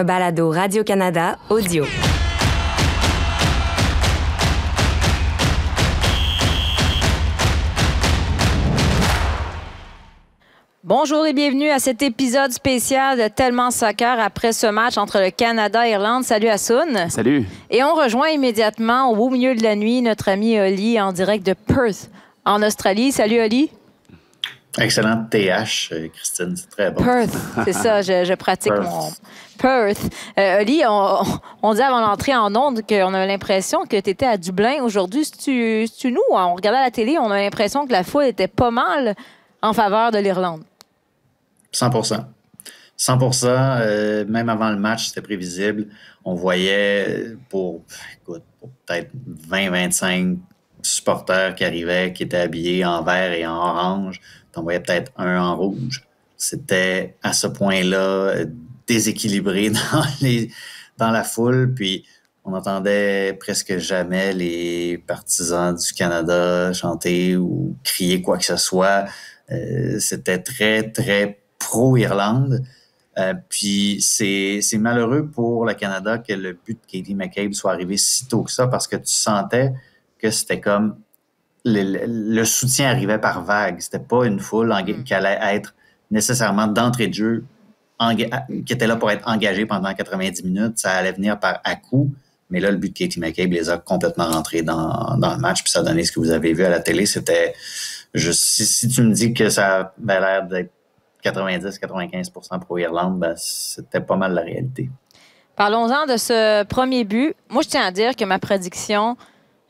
un balado Radio-Canada audio. Bonjour et bienvenue à cet épisode spécial de Tellement Soccer après ce match entre le Canada et l'Irlande. Salut Assoun. Salut. Et on rejoint immédiatement au beau milieu de la nuit notre ami Oli en direct de Perth en Australie. Salut Oli. Excellent TH, euh, Christine, c'est très bon. Perth, c'est ça, je, pratique mon Perth. Euh, Oli, on, on, dit avant l'entrée en onde qu'on avait l'impression que tu étais à Dublin aujourd'hui. C'est-tu nous? On regardait la télé, on a l'impression que la foule était pas mal en faveur de l'Irlande. 100 100 euh, même avant le match, c'était prévisible. On voyait pour, pour peut-être 20-25 supporters qui arrivaient, qui étaient habillés en vert et en orange. On voyait peut-être un en rouge. C'était à ce point-là déséquilibré dans, la foule. Puis on n'entendait presque jamais les partisans du Canada chanter ou crier quoi que ce soit. Euh, c'était très, très pro-Irlande. Euh, puis c'est malheureux pour le Canada que le but de Katie McCabe soit arrivé si tôt que ça parce que tu sentais que c'était comme le, soutien arrivait par vague. C'était pas une foule mm. qui allait être nécessairement d'entrée de jeu qui était là pour être engagée pendant 90 minutes. Ça allait venir par à coup. Mais là, le but de Katie McCabe les a complètement rentrés dans, dans le match. Puis ça a donné ce que vous avez vu à la télé. C'était si, si, tu me dis que ça avait l'air d'être 90-95% pour Irlande, ben, c'était pas mal la réalité. Parlons-en de ce premier but. Moi, je tiens à dire que ma prédiction,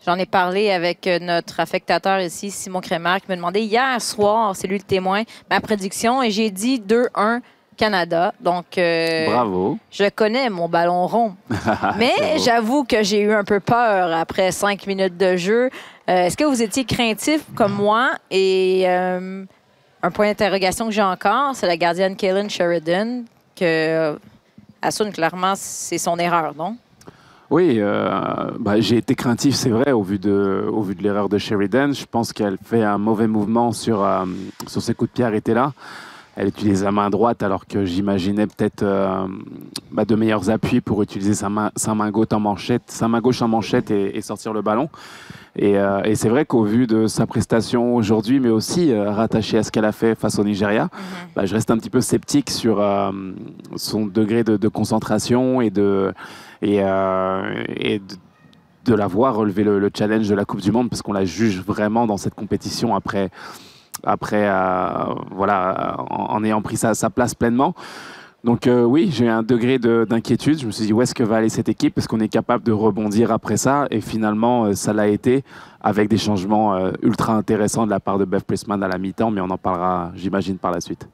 j'en ai parlé avec euh, notre affectateur ici, Simon Crémer, qui me demandait hier soir, c'est lui le témoin, ma prédiction, et j'ai dit 2-1 Canada. Donc, euh, bravo. Je connais mon ballon rond. Mais j'avoue que j'ai eu un peu peur après cinq minutes de jeu. Euh, est-ce que vous étiez craintif comme moi? Et un point d'interrogation que j'ai encore, c'est la gardienne Kaylin Sheridan, que Assun, clairement, c'est son erreur, non? Oui, euh, bah, j'ai été craintif, c'est vrai, au vu de, au vu de l'erreur de Sheridan. Je pense qu'elle fait un mauvais mouvement sur, euh, sur ses coups de pied arrêtés là. Elle utilise la main droite alors que j'imaginais peut-être bah, de meilleurs appuis pour utiliser sa main, sa main gauche en manchette, sa main gauche en manchette et sortir le ballon. Euh, et, c'est vrai qu'au vu de sa prestation aujourd'hui, mais aussi euh, rattaché à ce qu'elle a fait face au Nigeria, mhm. bah, je reste un petit peu sceptique sur euh, son degré de, concentration et de, et, et de, l'avoir relevé le, challenge de la Coupe du Monde, parce qu'on la juge vraiment dans cette compétition après, après voilà, en, ayant pris sa, place pleinement. Donc euh, oui, j'ai un degré d'inquiétude. Je me suis dit où est-ce que va aller cette équipe? Est-ce qu'on est capable de rebondir après ça? Et finalement, euh, ça l'a été avec des changements euh, ultra intéressants de la part de Beth Pressman à la mi-temps, mais on en parlera, j'imagine, par la suite.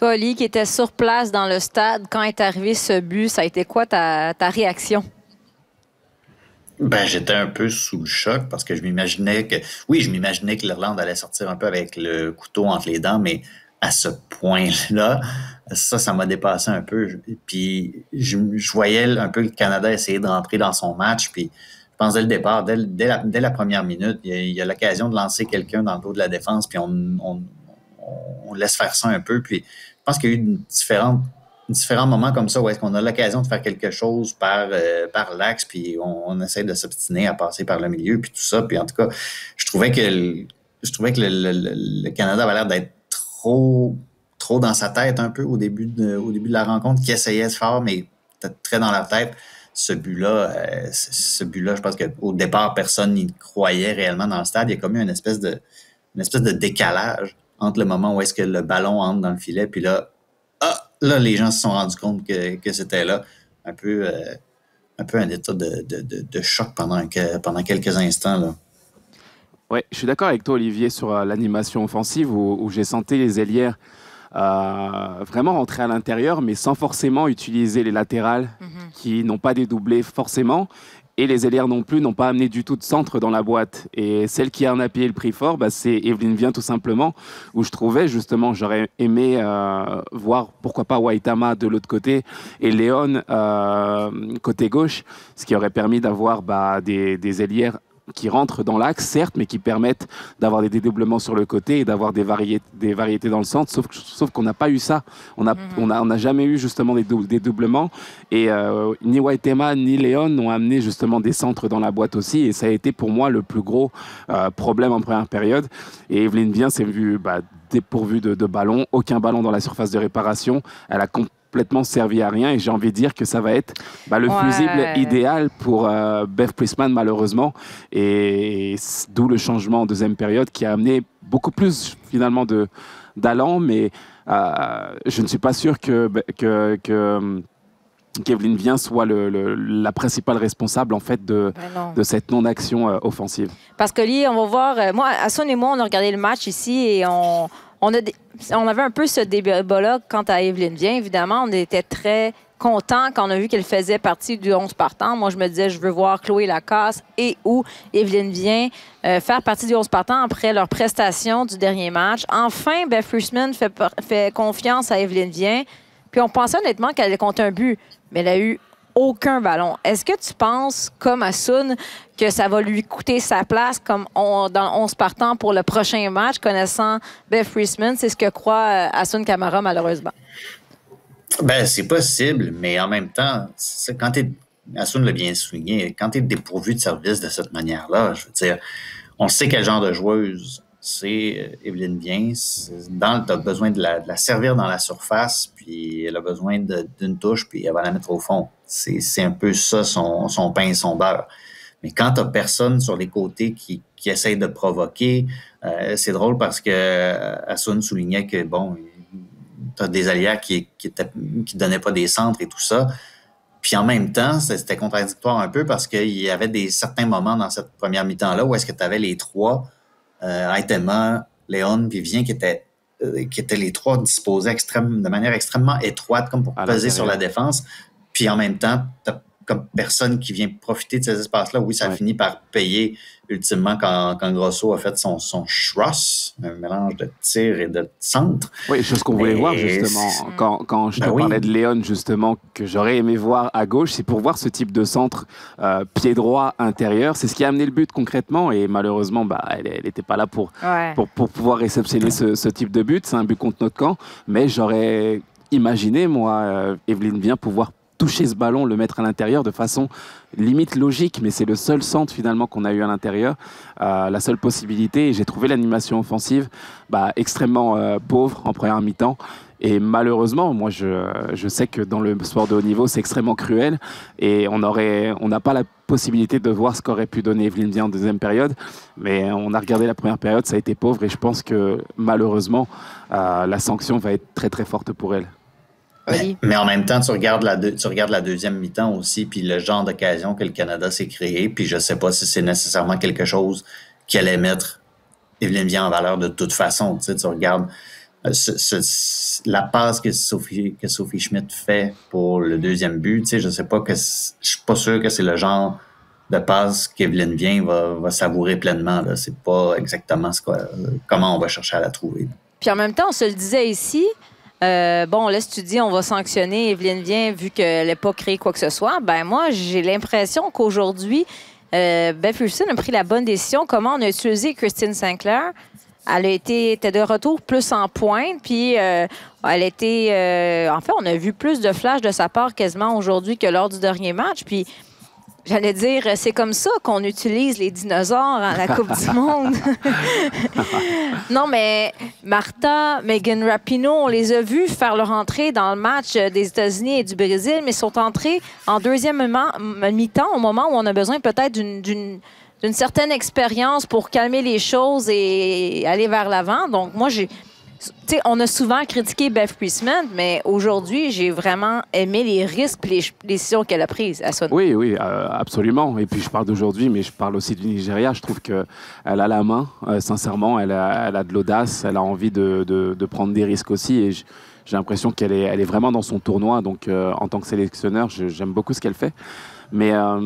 Toi, qui était sur place dans le stade, quand est arrivé ce but, ça a été quoi ta, ta réaction? Ben, j'étais un peu sous le choc parce que je m'imaginais que, oui, je m'imaginais que l'Irlande allait sortir un peu avec le couteau entre les dents, mais à ce point-là, ça, ça m'a dépassé un peu. Puis je, voyais un peu le Canada essayer d'entrer dans son match. Puis je pense dès le départ, dès, la, première minute, il y a, l'occasion de lancer quelqu'un dans le dos de la défense, puis on, laisse faire ça un peu. Puis pense qu'il y a eu différents moments comme ça où est-ce qu'on a l'occasion de faire quelque chose par, euh, l'axe, puis on, essaie de s'obstiner à passer par le milieu, puis tout ça. Puis en tout cas, je trouvais que je trouvais que le Canada avait l'air d'être trop, dans sa tête un peu au début de, la rencontre, qui essayait faire, mais très dans la tête. Ce but-là, euh, ce but-là, je pense qu'au départ, personne n'y croyait réellement dans le stade. Il y a comme eu une espèce de décalage entre le moment où est-ce que le ballon entre dans le filet, puis là, ah, là, les gens se sont rendus compte que, que c'était là. Un peu, euh, un peu un état de, de, de, choc pendant, que, pendant quelques instants. Là. Oui, je suis d'accord avec toi, Olivier, sur euh, l'animation offensive où, j'ai senti les ailières euh, vraiment rentrer à l'intérieur, mais sans forcément utiliser les latérales mhm. qui n'ont pas dédoublé forcément. Et les ailières non plus n'ont pas amené du tout de centre dans la boîte. Et celle qui a appuyé le prix fort, bah, c'est Evelyne Vient tout simplement, où je trouvais justement, j'aurais aimé euh, voir pourquoi pas Waitama de l'autre côté et Léon côté gauche, ce qui aurait permis d'avoir bah, des, des qui rentrent dans l'axe, certes, mais qui permettent d'avoir des dédoublements sur le côté et d'avoir des, variétés, des variétés dans le centre. Sauf, sauf qu'on n'a pas eu ça. On n'a mhm. on a, jamais eu justement des, dédoublements. Et euh, ni Waitema ni Léon n'ont amené justement des centres dans la boîte aussi. Et ça a été pour moi le plus gros euh, problème en première période. Et Evelyne Vien s'est vue bah, dépourvue de, de ballon, aucun ballon dans la surface de réparation. Elle a complètement servi à rien et j'ai envie de dire que ça va être bah, le fusible idéal pour euh, Beth Priestman malheureusement. Et, d'où le changement en deuxième période qui a amené beaucoup plus finalement de d'allant. Mais euh, je ne suis pas sûr que, que, que Kevin Vien soit le, la principale responsable en fait de, ben de cette non-action euh, offensive. Parce que Lee, on va voir, moi, Asson et moi, on a regardé le match ici et on, on, avait un peu ce débat-là quant à Evelyne Vien. Évidemment, on était très contents quand on a vu qu'elle faisait partie du 11 partant. Moi, je me disais, je veux voir Chloé Lacasse et ou Evelyne Vien euh, faire partie du 11 partant après leur prestation du dernier match. Enfin, Beth Frischman fait, fait confiance à Evelyne Vien. Puis on pensait honnêtement qu'elle allait compter un but, mais elle a eu aucun ballon. Est-ce que tu penses, comme Asun, que ça va lui coûter sa place comme on, dans 11 partants pour le prochain match, connaissant Beth Friesman? C'est ce que croit euh, Asun Kamara, malheureusement. Ben, c'est possible, mais en même temps, quand tu Asun l'a bien souligné, quand tu es dépourvu de service de cette manière-là, je veux dire, on sait quel genre de joueuse c'est euh, Evelyne Bien. Dans, tu as besoin de la, servir dans la surface, puis elle a besoin d'une touche, puis elle va la mettre au fond. C'est un peu ça, son, son pain et son beurre. Mais quand tu personne sur les côtés qui, qui essaye de provoquer, euh, c'est drôle parce que euh, Asun soulignait que, bon, tu as des alliés qui qui, donnaient pas des centres et tout ça. Puis en même temps, c'était contradictoire un peu parce qu'il y avait des certains moments dans cette première mi-temps-là où est-ce que tu les trois euh, Aitema, Léon, puis Vien, qui étaient, euh, qui étaient les trois disposés extrême, de manière extrêmement étroite, comme pour peser sur la défense. Puis en même temps, tu comme personne qui vient profiter de ces espaces-là, oui, ça finit par payer ultimement quand, quand Grosso a fait son, son un mélange de tir et de centre. Oui, chose qu'on voulait voir justement. Quand, quand je te ben parlais de Léon, justement, que j'aurais aimé voir à gauche, c'est pour voir ce type de centre euh, pied droit intérieur. C'est ce qui a amené le but concrètement et malheureusement, bah, elle n'était pas là pour, pour, pour, pouvoir réceptionner ce, ce type de but. C'est un but contre notre camp, mais j'aurais imaginé, moi, euh, Evelyne, bien pouvoir toucher ce ballon, le mettre à l'intérieur de façon limite logique, mais c'est le seul centre finalement qu'on a eu à l'intérieur, euh, la seule possibilité. J'ai trouvé l'animation offensive bah, extrêmement euh, pauvre en première mi-temps. Et malheureusement, moi, je, sais que dans le sport de haut niveau, c'est extrêmement cruel et on on n'a pas la possibilité de voir ce qu'aurait pu donner Evelyne Bien en deuxième période. Mais on a regardé la première période, ça a été pauvre et je pense que malheureusement, euh, la sanction va être très très forte pour elle. Mais, en même temps, tu regardes la, tu regardes la deuxième mi-temps aussi, puis le genre d'occasion que le Canada s'est créé, puis je sais pas si c'est nécessairement quelque chose qui allait mettre Evelyne bien en valeur de toute façon. Tu, sais, tu regardes euh, la passe que Sophie, que Sophie Schmidt fait pour le deuxième but, tu sais, je sais pas que je suis pas sûr que c'est le genre de passe qu'Evelyne vient va, va savourer pleinement. C'est pas exactement ce comment on va chercher à la trouver. Puis en même temps, on se le disait ici, euh, bon, là, si tu dis on va sanctionner Evelyne Vien vu qu'elle n'a pas créé quoi que ce soit, ben moi, j'ai l'impression qu'aujourd'hui, euh, Beth a pris la bonne décision. Comment on a utilisé Christine Sinclair? Elle a été était de retour plus en pointe, puis euh, elle était. Euh, en fait, on a vu plus de flashs de sa part quasiment aujourd'hui que lors du dernier match. Puis J'allais dire, c'est comme ça qu'on utilise les dinosaures à la Coupe du Monde. non, mais Martha, Megan Rapinoe, on les a vus faire leur entrée dans le match des États-Unis et du Brésil, mais sont entrés en deuxième mi-temps au moment où on a besoin peut-être d'une certaine expérience pour calmer les choses et aller vers l'avant. Donc, moi, j'ai on a souvent critiqué Beth Priestman, mais aujourd'hui, j'ai vraiment aimé les risques et les décisions qu'elle a prises à son Oui, oui, euh, absolument. Et puis, je parle d'aujourd'hui, mais je parle aussi du Nigeria. Je trouve qu'elle a la main, euh, sincèrement. Elle a, de l'audace, elle a envie de, prendre des risques aussi. Et j'ai l'impression qu'elle est, vraiment dans son tournoi. Donc, en tant que sélectionneur, j'aime beaucoup ce qu'elle fait. Mais euh,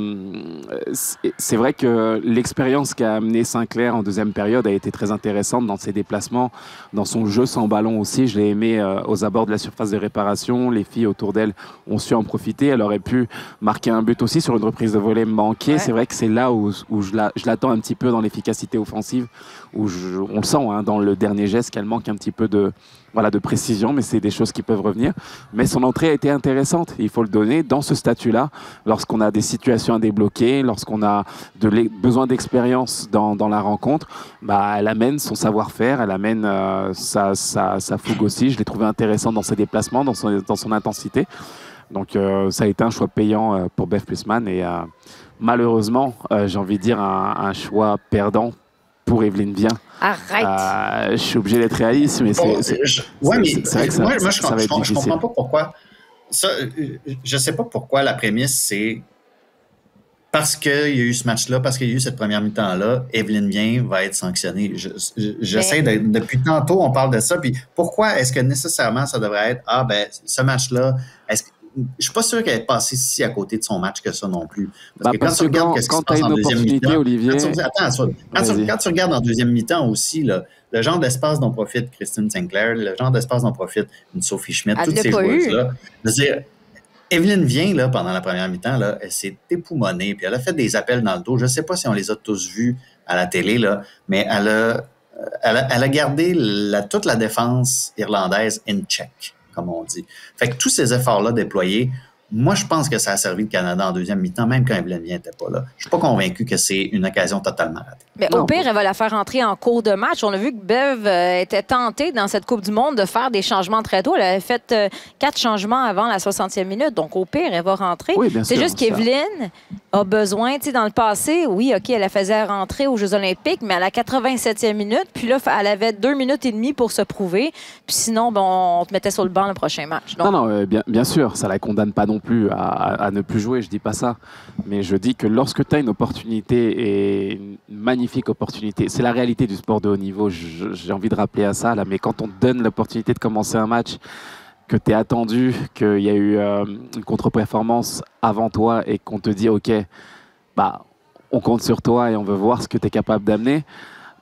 c'est vrai que l'expérience qu'a amené Sinclair en deuxième période a été très intéressante dans ses déplacements, dans son jeu sans ballon aussi. Je l'ai aimé euh, aux abords de la surface de réparation. Les filles autour d'elle ont su en profiter. Elle aurait pu marquer un but aussi sur une reprise de volée manquée. C'est vrai que c'est là où, où je l'attends un petit peu dans l'efficacité offensive, où on le sent hein, dans le dernier geste qu'elle manque un petit peu de, voilà, de précision, mais c'est des choses qui peuvent revenir. Mais son entrée a été intéressante, il faut le donner, dans ce statut-là, lorsqu'on a des situations à débloquer, lorsqu'on a besoin d'expérience dans, la rencontre, bah, elle amène son savoir-faire, elle amène euh, sa, fougue aussi. Je l'ai trouvé intéressant dans ses déplacements, dans son, intensité. Donc euh, ça a été un choix payant euh, pour Beth Plusman et malheureusement, j'ai envie de dire un choix perdant pour Evelyne Vien. Arrête. Euh, je suis obligé d'être réaliste, mais c'est. Ouais, mais vrai que ça, moi, je, ça je, comprends pas pourquoi. Ça, je sais pas pourquoi la prémisse, c'est parce qu'il y a eu ce match-là, parce qu'il y a eu cette première mi-temps-là, Evelyne Vien va être sanctionnée. J'essaie depuis tantôt, on parle de ça. Puis pourquoi est-ce que nécessairement ça devrait être Ah, ben, ce match-là, est-ce que je suis pas sûr qu'elle est passée si à côté de son match que ça non plus. Parce bah, que quand tu regardes ce qui se passe en deuxième mi-temps, Olivier... quand, tu, attends, quand, tu, regardes en deuxième mi-temps aussi, là, le genre d'espace dont profite Christine Sinclair, le genre d'espace dont profite une Sophie Schmidt, toutes ces joueuses-là. Evelyne vient là, pendant la première mi-temps, là, elle s'est époumonnée, puis elle a fait des appels dans le dos. Je ne sais pas si on les a tous vus à la télé, là, mais elle a, elle a, elle a gardé la, toute la défense irlandaise in check comme on dit. Fait que tous ces efforts-là déployés, moi, je pense que ça a servi le Canada en deuxième mi-temps, même quand Evelyne n'était pas là. Je suis pas convaincu que c'est une occasion totalement ratée. Mais au pire, elle va la faire entrer en cours de match. On a vu que Bev euh, était tentée dans cette Coupe du Monde de faire des changements très tôt. Elle avait fait euh, quatre changements avant la 60e minute. Donc, au pire, elle va rentrer. c'est juste qu'Evelyne a besoin, tu sais, dans le passé, oui, OK, elle la faisait rentrer aux Jeux olympiques, mais à la 87e minute, puis là, elle avait deux minutes et demie pour se prouver. Puis sinon, bon, on te mettait sur le banc le prochain match. Non, non, euh, bien, sûr, ça la condamne pas non plus à, ne plus jouer, je dis pas ça. Mais je dis que lorsque tu as une opportunité, et une magnifique opportunité, c'est la réalité du sport de haut niveau, j'ai envie de rappeler à ça, là, mais quand on te donne l'opportunité de commencer un match, que tu es attendu, qu'il y a eu euh, une contre-performance avant toi et qu'on te dit, OK, bah, on compte sur toi et on veut voir ce que tu es capable d'amener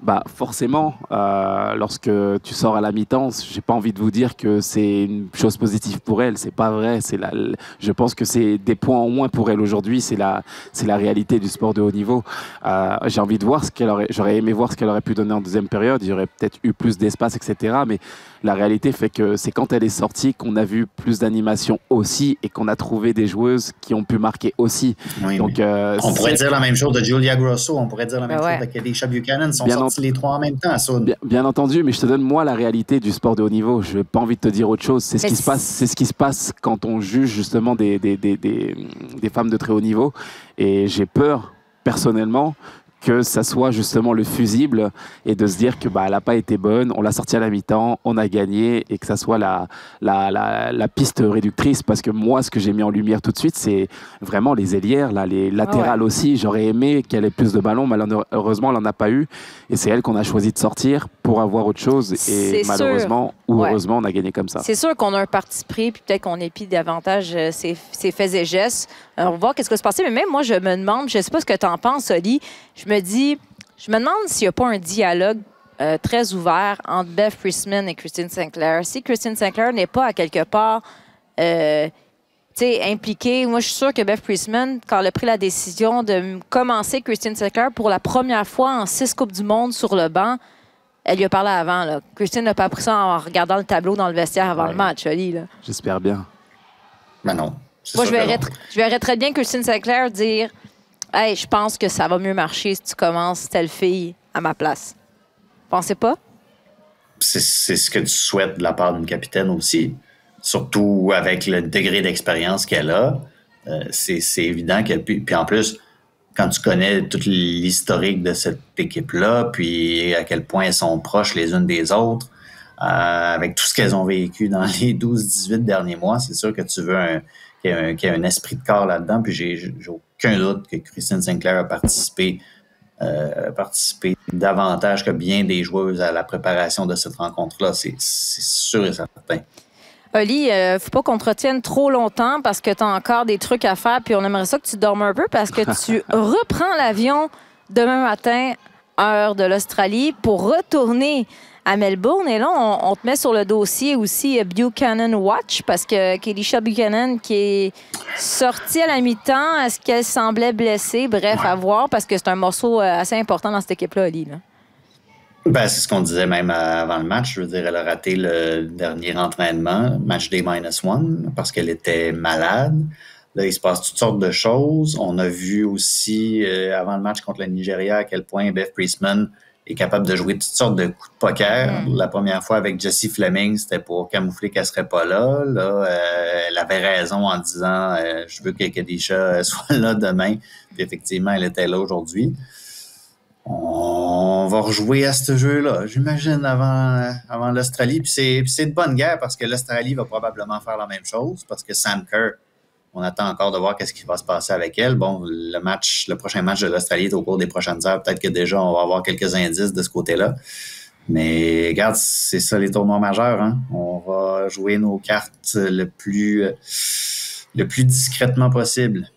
bah forcément, euh, lorsque tu sors à la mi-temps, j'ai pas envie de vous dire que c'est une chose positive pour elle. C'est pas vrai. C'est la, je pense que c'est des points en moins pour elle aujourd'hui. C'est la, c'est la réalité du sport de haut niveau. Euh, j'ai envie de voir ce qu'elle aurait, j'aurais aimé voir ce qu'elle aurait pu donner en deuxième période. Il y aurait peut-être eu plus d'espace, etc. Mais la réalité fait que c'est quand elle est sortie qu'on a vu plus d'animation aussi et qu'on a trouvé des joueuses qui ont pu marquer aussi. Donc, euh, on pourrait dire la même chose de Julia Grosso. On pourrait dire la même chose de Kedisha Buchanan. Sont les trois en même temps, Bien, entendu, mais je te donne moi la réalité du sport de haut niveau. Je n'ai pas envie de te dire autre chose. C'est ce qui se passe. C'est ce qui se passe quand on juge justement des, des, des, des femmes de très haut niveau. Et j'ai peur personnellement que ça soit justement le fusible et de se dire que bah elle n'a pas été bonne, on l'a sortie à la mi-temps, on a gagné et que ça soit la, la, la, piste réductrice parce que moi ce que j'ai mis en lumière tout de suite c'est vraiment les ailières, là, les latérales aussi. J'aurais aimé qu'elle ait plus de ballons, malheureusement elle n'en a pas eu et c'est elle qu'on a choisi de sortir pour avoir autre chose et malheureusement ou heureusement on a gagné comme ça. C'est sûr qu'on a un parti pris puis peut-être qu'on épie davantage euh, ses, ses faits et gestes. On va voir qu'est-ce qui va se passer mais même moi je me demande, je sais pas ce que tu en penses Oli, je me dis, je me demande s'il n'y a pas un dialogue euh, très ouvert entre Beth Priestman et Christine Sinclair. Si Christine Sinclair n'est pas à quelque part euh, impliquée, moi je suis sûre que Beth Priestman, quand elle a pris la décision de commencer Christine Sinclair pour la première fois en six Coupes du Monde sur le banc, elle lui a parlé avant. Là. Christine n'a pas pris ça en regardant le tableau dans le vestiaire avant le match, Ali. J'espère bien. Mais ben non. Moi, je verrais, je verrais très bien Christine Sinclair dire Hey, je pense que ça va mieux marcher si tu commences telle fille à ma place. Pensez pas? C'est ce que tu souhaites de la part d'une capitaine aussi. Surtout avec le degré d'expérience qu'elle a. Euh, c'est évident qu'elle. Puis, puis en plus, quand tu connais toute l'historique de cette équipe-là, puis à quel point elles sont proches les unes des autres, euh, avec tout ce qu'elles ont vécu dans les 12-18 derniers mois, c'est sûr que tu veux qu'il y, ait un esprit de corps là-dedans. Puis j'ai aucun doute que Christine Sinclair a participé, euh, participé davantage que bien des joueuses à la préparation de cette rencontre-là. C'est sûr et certain. Oli, euh, faut pas qu'on te retienne trop longtemps parce que tu as encore des trucs à faire. Puis on aimerait ça que tu dormes un peu parce que tu reprends l'avion demain matin, heure de l'Australie, pour retourner à Melbourne. Et là, on, on te met sur le dossier aussi euh, Buchanan Watch parce que Kelisha Buchanan qui est sortie à la mi-temps, est-ce qu'elle semblait blessée? Bref, à voir parce que c'est un morceau euh, assez important dans cette équipe-là, Oli. là. Ben, c'est ce qu'on disait même avant le match. Je veux dire, elle a raté le dernier entraînement, match day minus one, parce qu'elle était malade. Là, il se passe toutes sortes de choses. On a vu aussi, euh, avant le match contre le Nigeria, à quel point Beth Priestman est capable de jouer toutes sortes de coups de poker. Mm. La première fois avec Jessie Fleming, c'était pour camoufler qu'elle serait pas là. Là, euh, elle avait raison en disant euh, je veux que Kadisha soit là demain. Puis effectivement, elle était là aujourd'hui. On va rejouer à ce jeu-là, j'imagine, avant, avant l'Australie. Puis c'est, puis c'est de bonne guerre parce que l'Australie va probablement faire la même chose parce que Sam Kerr, on attend encore de voir qu'est-ce qui va se passer avec elle. Bon, le match, le prochain match de l'Australie est au cours des prochaines heures. Peut-être que déjà, on va avoir quelques indices de ce côté-là. Mais regarde, c'est ça les tournois majeurs. Hein? On va jouer nos cartes le plus, le plus discrètement possible.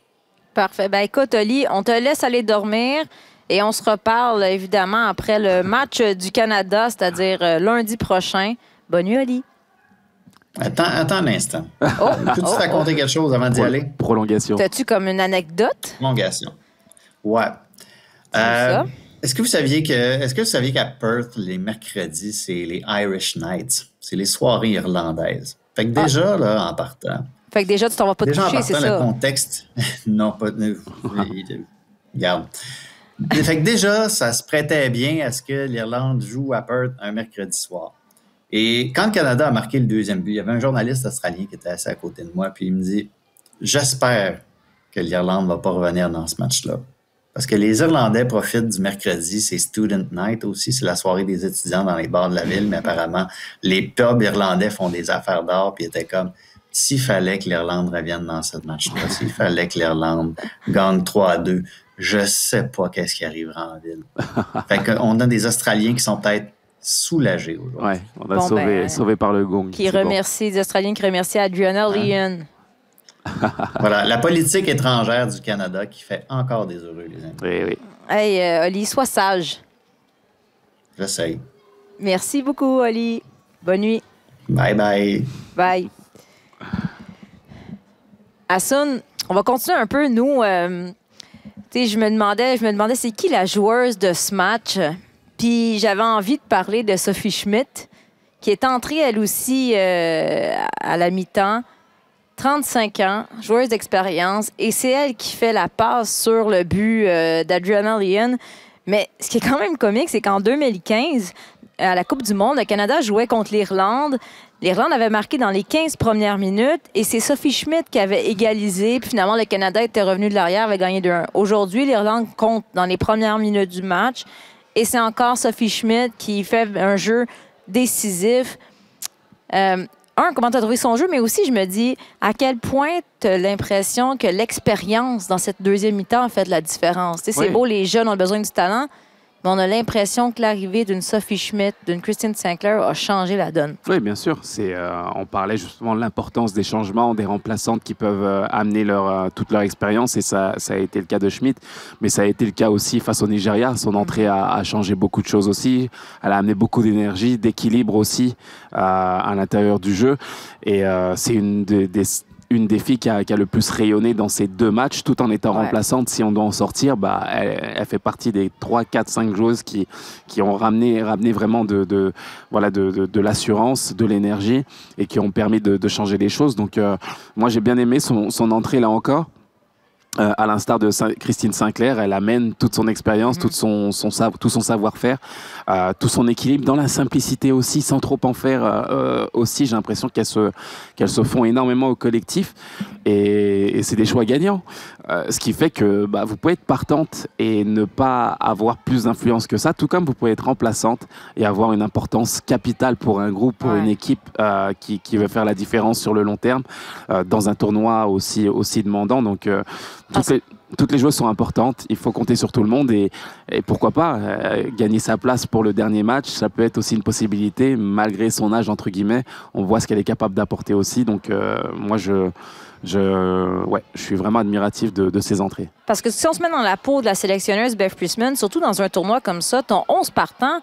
Parfait. Ben écoute, Oli, on te laisse aller dormir et on se reparle évidemment après le match du Canada, c'est-à-dire euh, lundi prochain. Bonne nuit, Oli. Attends, attends un instant. Oh, Peux-tu oh, raconter quelque chose avant d'y Pro- aller? Prolongation. T'as-tu comme une anecdote? Prolongation. Ouais. C'est Euh, ça. Est-ce que vous saviez que est-ce que vous saviez qu'à Perth, les mercredis, c'est les Irish Nights? C'est les soirées irlandaises. Fait que déjà, là, en partant, Fait que déjà, tu t'en vas pas te déjà en coucher, c'est partant, le ça? contexte. non, pas. Regarde. Fait que déjà, ça se prêtait bien à ce que l'Irlande joue à Perth un mercredi soir. Et quand le Canada a marqué le deuxième but, il y avait un journaliste australien qui était assis à côté de moi, puis il me dit J'espère que l'Irlande ne va pas revenir dans ce match-là. Parce que les Irlandais profitent du mercredi, c'est Student Night aussi, c'est la soirée des étudiants dans les bars de la ville, mais apparemment, les pubs irlandais font des affaires d'or, puis étaient comme s'il fallait que l'Irlande revienne dans ce match-là, s'il fallait que l'Irlande gagne 3 à 2, je sais pas qu'est-ce qui arrivera en ville. Fait qu'on a des Australiens qui sont peut-être soulagés aujourd'hui. Ouais, on a Bon, sauvé, ben, sauvé par le gong. Qui bon. remercie, les Australiens qui remercient Adriana Leon. Voilà, la politique étrangère du Canada qui fait encore des heureux, les amis. Oui, oui. Hey, euh, Oli, sois sage. J'essaye. Merci beaucoup, Oli. Bonne nuit. Bye bye. Bye. Asun, on va continuer un peu. Nous, euh, tu sais, je me demandais, je me demandais c'est qui la joueuse de ce match? J'avais envie de parler de Sophie Schmidt, qui est entrée elle aussi euh, à la mi-temps. 35 ans, joueuse d'expérience, et c'est elle qui fait la passe sur le but euh, d'Adriana Leon. Mais ce qui est quand même comique, c'est qu'en 2015, à la Coupe du Monde, le Canada jouait contre l'Irlande. L'Irlande avait marqué dans les 15 premières minutes et c'est Sophie Schmidt qui avait égalisé. Puis finalement, le Canada était revenu de l'arrière, avait gagné 2-1. Aujourd'hui, l'Irlande compte dans les premières minutes du match et c'est encore Sophie Schmidt qui fait un jeu décisif. Euh, un, comment tu as trouvé son jeu, mais aussi, je me dis, à quel point tu as l'impression que l'expérience dans cette deuxième mi-temps a fait de la différence? C'est beau, les jeunes ont besoin du talent, mais on a l'impression que l'arrivée d'une Sophie Schmidt, d'une Christine Sinclair a changé la donne. Oui, bien sûr. C'est, euh, on parlait justement de l'importance des changements, des remplaçantes qui peuvent euh, amener leur, euh, toute leur expérience, et ça, ça a été le cas de Schmidt, mais ça a été le cas aussi face au Nigeria. Son entrée a, a changé beaucoup de choses aussi. Elle a amené beaucoup d'énergie, d'équilibre aussi à l'intérieur du jeu, et c'est une des, des- une des filles qui a, qui a le plus rayonné dans ces deux matchs, tout en étant Ouais. remplaçante. Si on doit en sortir, bah, elle, elle fait partie des 3, 4, 5 joueuses qui, qui ont ramené, ramené vraiment de, de, voilà, de, l'assurance, de l'énergie et qui ont permis de, de changer les choses. Donc, euh, moi, j'ai bien aimé son, son entrée là encore. Euh, à l'instar de Saint- Christine Sinclair, elle amène toute son expérience, toute son, son sav- tout son savoir-faire, euh, tout son équilibre dans la simplicité aussi, sans trop en faire euh, aussi. J'ai l'impression qu'elles se, qu'elles se font énormément au collectif et, et c'est des choix gagnants. Euh, ce qui fait que bah, vous pouvez être partante et ne pas avoir plus d'influence que ça, tout comme vous pouvez être remplaçante et avoir une importance capitale pour un groupe, pour Ouais. une équipe euh, qui, qui veut faire la différence sur le long terme euh, dans un tournoi aussi, aussi demandant. Donc, euh, toutes les, toutes les joueuses sont importantes. Il faut compter sur tout le monde et, et pourquoi pas euh, gagner sa place pour le dernier match. Ça peut être aussi une possibilité malgré son âge entre guillemets. On voit ce qu'elle est capable d'apporter aussi. Donc euh, moi je je, ouais, je suis vraiment admiratif de, de ses entrées. Parce que si on se met dans la peau de la sélectionneuse Beth Priestman, surtout dans un tournoi comme ça, ton 11 partant,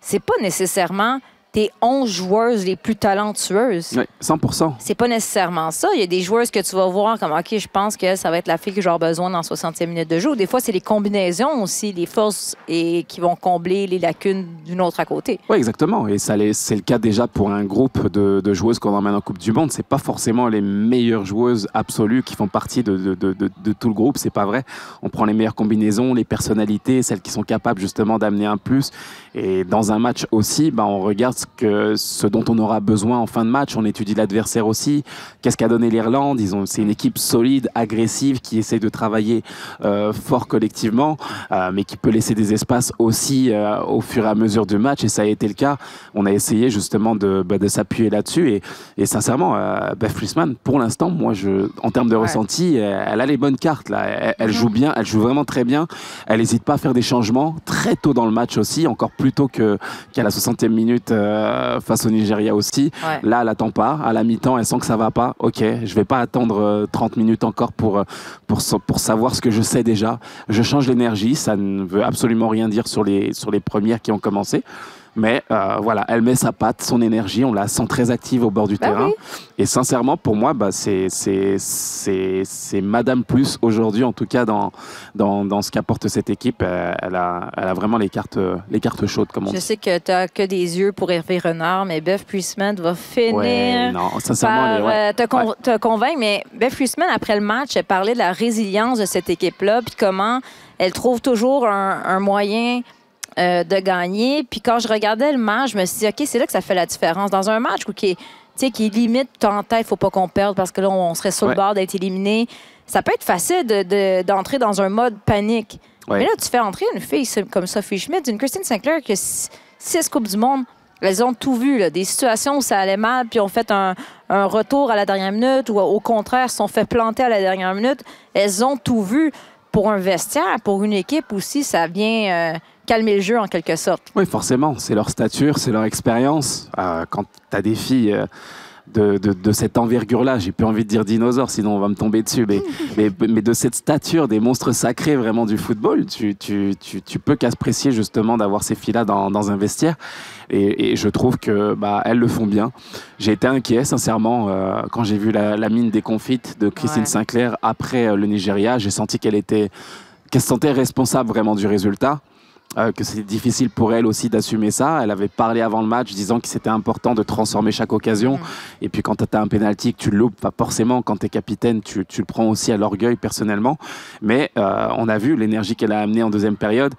c'est pas nécessairement tes 11 joueuses les plus talentueuses. Oui, 100 C'est pas nécessairement ça. Il y a des joueuses que tu vas voir comme, OK, je pense que ça va être la fille que j'aurai besoin dans 60e minute de jeu. Des fois, c'est les combinaisons aussi, les forces et qui vont combler les lacunes d'une autre à côté. Oui, exactement. Et ça, c'est le cas déjà pour un groupe de, de joueuses qu'on emmène en Coupe du Monde. C'est pas forcément les meilleures joueuses absolues qui font partie de tout le groupe. C'est pas vrai. On prend les meilleures combinaisons, les personnalités, celles qui sont capables justement d'amener un plus. Et dans un match aussi, bah, on regarde ce, que, ce dont on aura besoin en fin de match. On étudie l'adversaire aussi. Qu'est-ce qu'a donné l'Irlande? C'est une équipe solide, agressive, qui essaie de travailler euh, fort collectivement, euh, mais qui peut laisser des espaces aussi euh, au fur et à mesure du match. Et ça a été le cas. On a essayé justement de, bah, de s'appuyer là-dessus. Et, et sincèrement, Beth Friesman, pour l'instant, moi, je, en termes de Ouais. ressenti, elle, a les bonnes cartes. Là. Elle, elle joue bien, elle joue vraiment très bien. Elle n'hésite pas à faire des changements très tôt dans le match aussi, encore plus tôt qu'à la 60e minute euh, face au Nigeria aussi. Ouais. Là, elle attend pas. À la mi-temps, elle sent que ça va pas. Ok, je vais pas attendre euh, 30 minutes encore pour, euh, pour, pour savoir ce que je sais déjà. Je change l'énergie. Ça ne veut absolument rien dire sur les, sur les premières qui ont commencé. Mais euh, voilà, elle met sa patte, son énergie. On la sent très active au bord du Ben terrain. oui. Et sincèrement, pour moi, bah, c'est, Madame Plus aujourd'hui, en tout cas dans, dans, dans ce qu'apporte cette équipe. Euh, Elle a, elle a vraiment les cartes, les cartes chaudes, comme on Je dit. sais que tu n'as que des yeux pour Hervé Renard, mais Beth Priestman va finir. Ouais, non, sincèrement, par ouais. euh, te, con- te convaincre, mais Beth Friesman, après le match, elle parlait de la résilience de cette équipe-là, puis comment elle trouve toujours un, un moyen euh, de gagner. Puis quand je regardais le match, je me suis dit, OK, c'est là que ça fait la différence. Dans un match où qui est, tu sais, qui est limite, en tête, faut pas qu'on perde parce que là, on serait sur le bord d'être éliminé. Ça peut être facile de- de- d'entrer dans un mode panique. Ouais. Mais là, tu fais entrer une fille comme Sophie Schmidt, une Christine Sinclair qui a six, six Coupes du Monde. Elles ont tout vu, là, des situations où ça allait mal, puis ont fait un, un retour à la dernière minute, ou au contraire, se sont fait planter à la dernière minute. Elles ont tout vu. Pour un vestiaire, pour une équipe aussi, ça vient euh, calmer le jeu en quelque sorte. Oui, forcément. C'est leur stature, c'est leur expérience. Euh, quand tu as des filles euh, de, de, de cette envergure-là, j'ai plus envie de dire dinosaure, sinon on va me tomber dessus, mais, mais, mais de cette stature, des monstres sacrés vraiment du football, tu, tu, tu, tu peux qu'apprécier justement d'avoir ces filles-là dans, dans un vestiaire. Et, et je trouve que bah, elles le font bien. J'ai été inquiet, sincèrement, euh, quand j'ai vu la, la mine déconfite de Christine Ouais. Sinclair après euh, le Nigeria. J'ai senti qu'elle était, qu'elle se sentait responsable vraiment du résultat. Euh, que c'était difficile pour elle aussi d'assumer ça. Elle avait parlé avant le match disant que c'était important de transformer chaque occasion. Et puis quand tu as un penalty que tu le loupes, pas forcément quand tu es capitaine, tu, tu le prends aussi à l'orgueil personnellement. Mais euh, on a vu l'énergie qu'elle a amenée en deuxième période.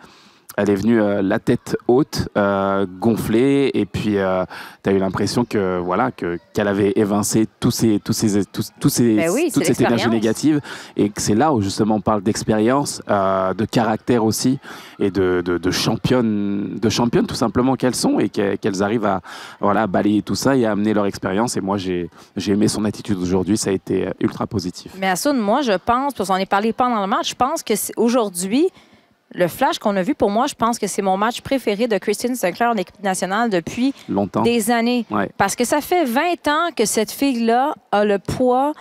Elle est venue euh, la tête haute, euh, gonflée, et puis tu as eu l'impression que voilà que qu'elle avait évincé tous ces, tous ces, tous, tous ces, Ben oui, toute cette énergie négative, et que c'est là où justement on parle d'expérience, euh, de caractère aussi, et de, de, de championnes, de championnes tout simplement qu'elles sont, et qu'elles arrivent à voilà balayer tout ça et à amener leur expérience. Et moi j'ai j'ai aimé son attitude aujourd'hui, ça a été euh, ultra positif. Mais Assoun, moi, je pense, parce qu'on est parlé pendant le match, je pense que c'est- aujourd'hui, le flash qu'on a vu, pour moi, je pense que c'est mon match préféré de Christine Sinclair en équipe nationale depuis Longtemps. des années. Ouais. Parce que ça fait 20 ans que cette fille-là a le poids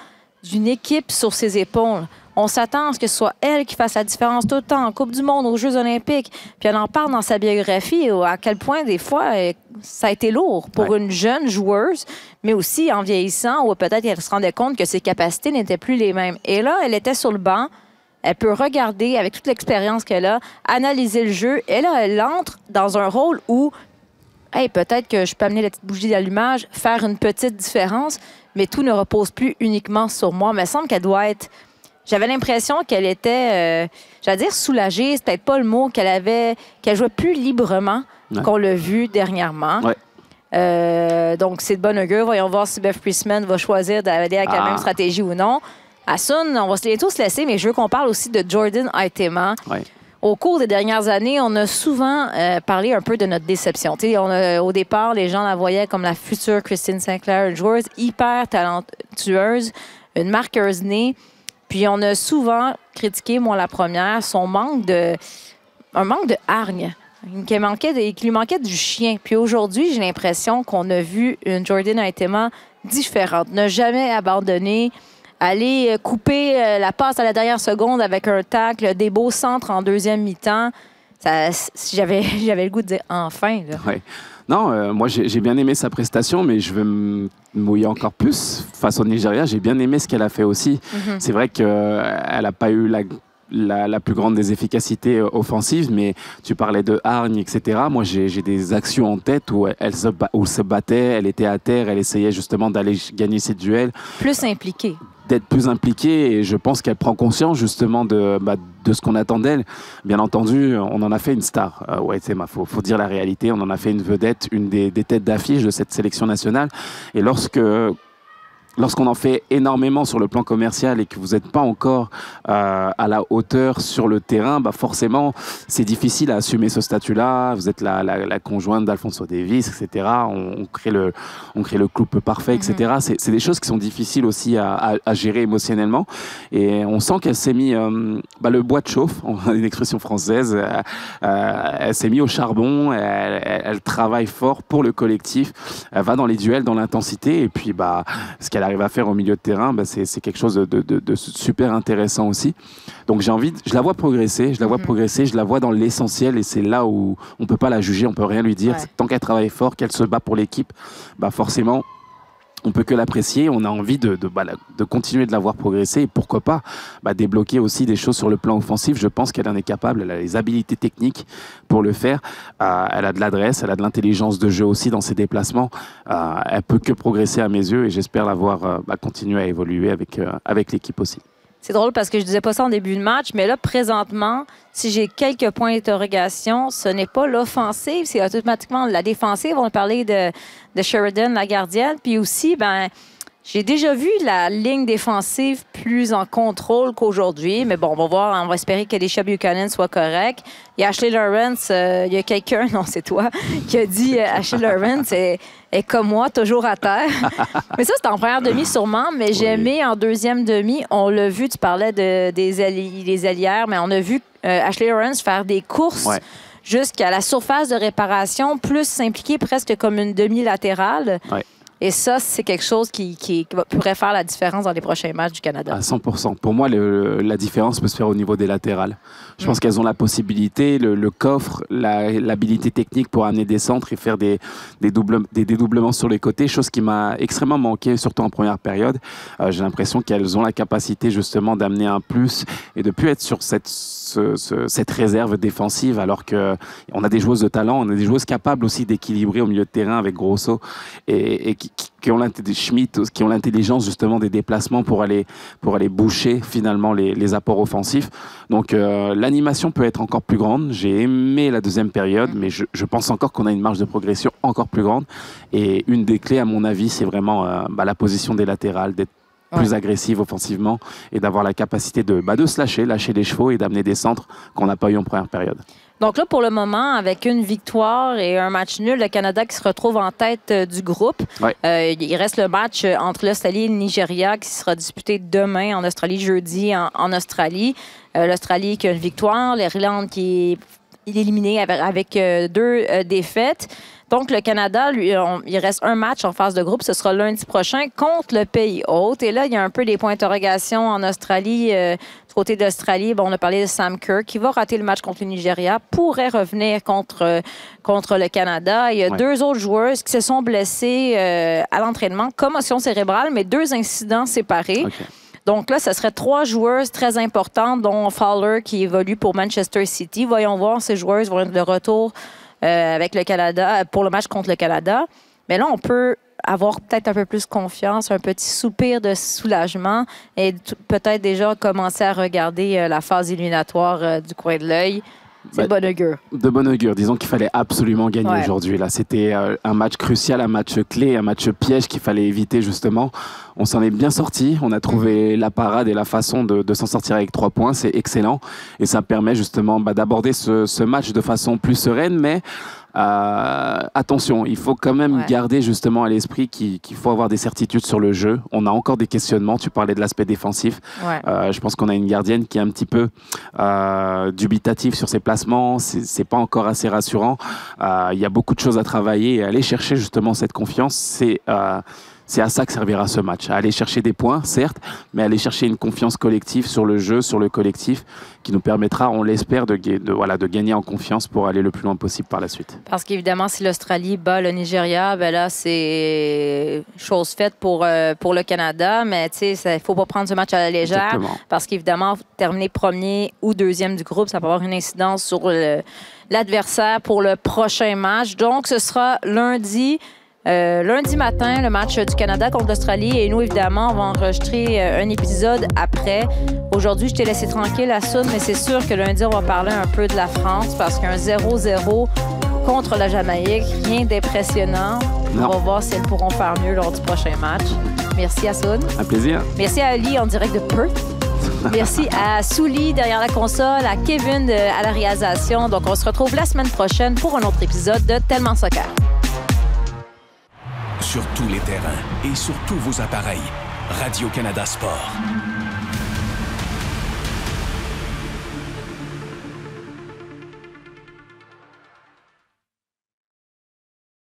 d'une équipe sur ses épaules. On s'attend à ce que ce soit elle qui fasse la différence tout le temps en Coupe du Monde, aux Jeux olympiques. Puis elle en parle dans sa biographie à quel point, des fois, euh, ça a été lourd pour Ouais. une jeune joueuse, mais aussi en vieillissant, où peut-être elle se rendait compte que ses capacités n'étaient plus les mêmes. Et là, elle était sur le banc. Elle peut regarder, avec toute l'expérience qu'elle a, analyser le jeu. Et là, elle entre dans un rôle où hey, peut-être que je peux amener la petite bougie d'allumage, faire une petite différence, mais tout ne repose plus uniquement sur moi. Mais il me semble qu'elle doit être. J'avais l'impression qu'elle était, euh, j'allais dire soulagée, c'est peut-être pas le mot, qu'elle avait, qu'elle jouait plus librement Ouais. qu'on l'a vu dernièrement. Ouais. Euh, donc, c'est de bonne augure. Voyons voir si Beth Priestman va choisir d'aller avec la Ah. même stratégie ou non. Asun, on va se bientôt se laisser, mais je veux qu'on parle aussi de Jordan Aitema. Au cours des dernières années, on a souvent euh, parlé un peu de notre déception. On a- au départ, les gens la voyaient comme la future Christine Sinclair, une joueuse hyper talentueuse, une marqueuse née. Puis Puis on a souvent critiqué, moi la première, son manque de. un manque de hargne. Qui, manquait de- qui lui manquait du chien. Puis aujourd'hui, j'ai l'impression qu'on a vu une Jordan Aitema différente. Ne jamais abandonner, aller euh, couper euh, la passe à la dernière seconde avec un tacle, des beaux centres en deuxième mi-temps. J'avais le goût de dire enfin. là. Ouais. Non, euh, moi j'ai bien aimé sa prestation, mais je veux me mouiller encore plus face au Nigeria. J'ai bien aimé ce qu'elle a fait aussi. Mhm. C'est vrai qu'elle n'a pas eu la, la, la plus grande des efficacités offensives, mais tu parlais de hargne, etc. Moi j'ai des actions en tête où elle se, où elle se battait, elle était à terre, elle essayait justement d'aller gagner ses duels Plus impliqué. D'être plus impliquée et je pense qu'elle prend conscience justement de, bah, de ce qu'on attend d'elle. Bien entendu, on en a fait une star. Euh, ouais, c'est ma faut, faut dire la réalité. On en a fait une vedette, une des, des têtes d'affiche de cette sélection nationale. Et lorsque Lorsqu'on en fait énormément sur le plan commercial et que vous n'êtes pas encore euh, à la hauteur sur le terrain, bah forcément, c'est difficile à assumer ce statut-là. Vous êtes la, la, la conjointe d'Alfonso Davis, etc. On, on crée le, on crée le couple parfait, etc. C'est c'est des choses qui sont difficiles aussi à, à- à gérer émotionnellement. Et on sent qu'elle s'est mis euh, bah, le bois de chauffe, une expression française. euh, euh, elle s'est mis au charbon. Elle, elle- elle travaille fort pour le collectif. Elle va dans les duels, dans l'intensité. Et puis, bah, ce qu'elle arrive à faire au milieu de terrain, bah, c'est quelque chose de, de- de super intéressant aussi. Donc j'ai envie, de- je la vois progresser, je la vois Mhm. progresser, je la vois dans l'essentiel et c'est là où on peut pas la juger, on peut rien lui dire. Ouais. Tant qu'elle travaille fort, qu'elle se bat pour l'équipe, bah forcément. On peut que l'apprécier, on a envie bah, de continuer de la voir progresser et pourquoi pas bah, débloquer aussi des choses sur le plan offensif. Je pense qu'elle en est capable, elle a les habilités techniques pour le faire. Euh, elle a de l'adresse, elle a de l'intelligence de jeu aussi dans ses déplacements. Euh, elle peut que progresser à mes yeux et j'espère la voir euh, bah, continuer à évoluer avec l'équipe aussi. C'est drôle parce que je disais pas ça en début de match, mais là, présentement, si j'ai quelques points d'interrogation, ce n'est pas l'offensive, c'est automatiquement la défensive. On a parlé de, de Sheridan, la gardienne. Puis aussi, ben, j'ai déjà vu la ligne défensive plus en contrôle qu'aujourd'hui. Mais bon, on va voir. On va espérer que Alicia Buchanan soit correct. Il y a Ashley Lawrence, euh, il y a quelqu'un, non, c'est toi, qui a dit euh, Ashley Lawrence est, est comme moi, toujours à terre. mais ça, c'est en première demi sûrement, mais j'ai aimé en deuxième demi. On l'a vu, tu parlais de, des, alli- des allières, mais on a vu euh, Ashley Lawrence faire des courses Ouais. jusqu'à la surface de réparation, plus s'impliquer presque comme une demi-latérale. Ouais. Et ça, c'est quelque chose qui, qui- pourrait faire la différence dans les prochains matchs du Canada. À 100%. Pour moi, le- la différence peut se faire au niveau des latérales. Je pense qu'elles ont la possibilité, le, le coffre, l'habilité technique pour amener des centres et faire des, des, double- des dédoublements sur les côtés, chose qui m'a extrêmement manqué, surtout en première période. Euh, J'ai l'impression qu'elles ont la capacité justement d'amener un plus et de plus être sur cette, ce- ce- cette réserve défensive, alors que on a des joueuses de talent, on a des joueuses capables aussi d'équilibrer au milieu de terrain avec Grosso et, et qui, qui- ont l'intelligence justement des déplacements pour aller pour aller boucher finalement les, les apports offensifs. Donc euh, l'animation peut être encore plus grande. J'ai aimé la deuxième période, mais je, je pense encore qu'on a une marge de progression encore plus grande. Et une des clés, à mon avis, c'est vraiment euh, bah, la position des latérales, d'être plus agressive offensivement et d'avoir la capacité de, bah, de se lâcher, lâcher les chevaux et d'amener des centres qu'on n'a pas eu en première période. Donc là, pour le moment, avec une victoire et un match nul, le Canada qui se retrouve en tête euh, du groupe. Ouais. Euh, il reste le match euh, entre l'Australie et le Nigeria qui sera disputé demain en Australie, jeudi en, en Australie. Euh, L'Australie qui a une victoire, l'Irlande qui est éliminée avec, avec, euh, deux défaites. Donc, le Canada, lui, on- il reste un match en phase de groupe. Ce sera lundi prochain contre le pays hôte. Et là, il y a un peu des points d'interrogation en Australie. euh, du côté d'Australie, bon, on a parlé de Sam Kerr qui va rater le match contre le Nigeria, pourrait revenir contre, euh, contre le Canada. Il y a Ouais. deux autres joueuses qui se sont blessées euh, à l'entraînement, commotion cérébrale, mais deux incidents séparés. Donc là, ce serait trois joueuses très importantes, dont Fowler qui évolue pour Manchester City. Voyons voir, ces joueuses vont être de retour euh, avec le Canada pour le match contre le Canada. Mais là, on peut avoir peut-être un peu plus confiance, un petit soupir de soulagement et peut-être déjà commencer à regarder euh, la phase éliminatoire euh, du coin de l'œil. C'est Bah, bon augure. De bon augure. Disons qu'il fallait absolument gagner Ouais. aujourd'hui. Là, c'était euh, un match crucial, un match clé, un match piège qu'il fallait éviter justement. On s'en est bien sorti. On a trouvé la parade et la façon de, de s'en sortir avec trois points. C'est excellent et ça permet justement bah, d'aborder ce, ce match de façon plus sereine, mais Euh, attention, il faut quand même Ouais. garder justement à l'esprit qu'il faut avoir des certitudes sur le jeu. On a encore des questionnements. Tu parlais de l'aspect défensif. Ouais. Euh, je pense qu'on a une gardienne qui est un petit peu euh, dubitative sur ses placements. C'est c'est pas encore assez rassurant. Euh, Il y a beaucoup de choses à travailler et aller chercher justement cette confiance. C'est euh, c'est à ça que servira ce match. À aller chercher des points, certes, mais aller chercher une confiance collective sur le jeu, sur le collectif, qui nous permettra, on l'espère, de, voilà, de gagner en confiance pour aller le plus loin possible par la suite. Parce qu'évidemment, si l'Australie bat le Nigeria, ben là, c'est chose faite pour, euh, pour le Canada. Mais tu sais, il ne faut pas prendre ce match à la légère. Exactement. Parce qu'évidemment, terminer premier ou deuxième du groupe, ça peut avoir une incidence sur l'adversaire pour le prochain match. Donc, ce sera lundi. Euh, lundi matin, le match du Canada contre l'Australie. Et nous, évidemment, on va enregistrer euh, un épisode après. Aujourd'hui, je t'ai laissé tranquille à Soud, mais c'est sûr que lundi, on va parler un peu de la France parce qu'un 0-0 contre la Jamaïque, rien d'impressionnant. On va voir si elles pourront faire mieux lors du prochain match. Merci à. Un plaisir. Merci à Ali en direct de Perth. Merci à Souli derrière la console, à Kevin de- à la réalisation. Donc, on se retrouve la semaine prochaine pour un autre épisode de Tellement Soccer. Sur tous les terrains et sur tous vos appareils. Radio-Canada Sport.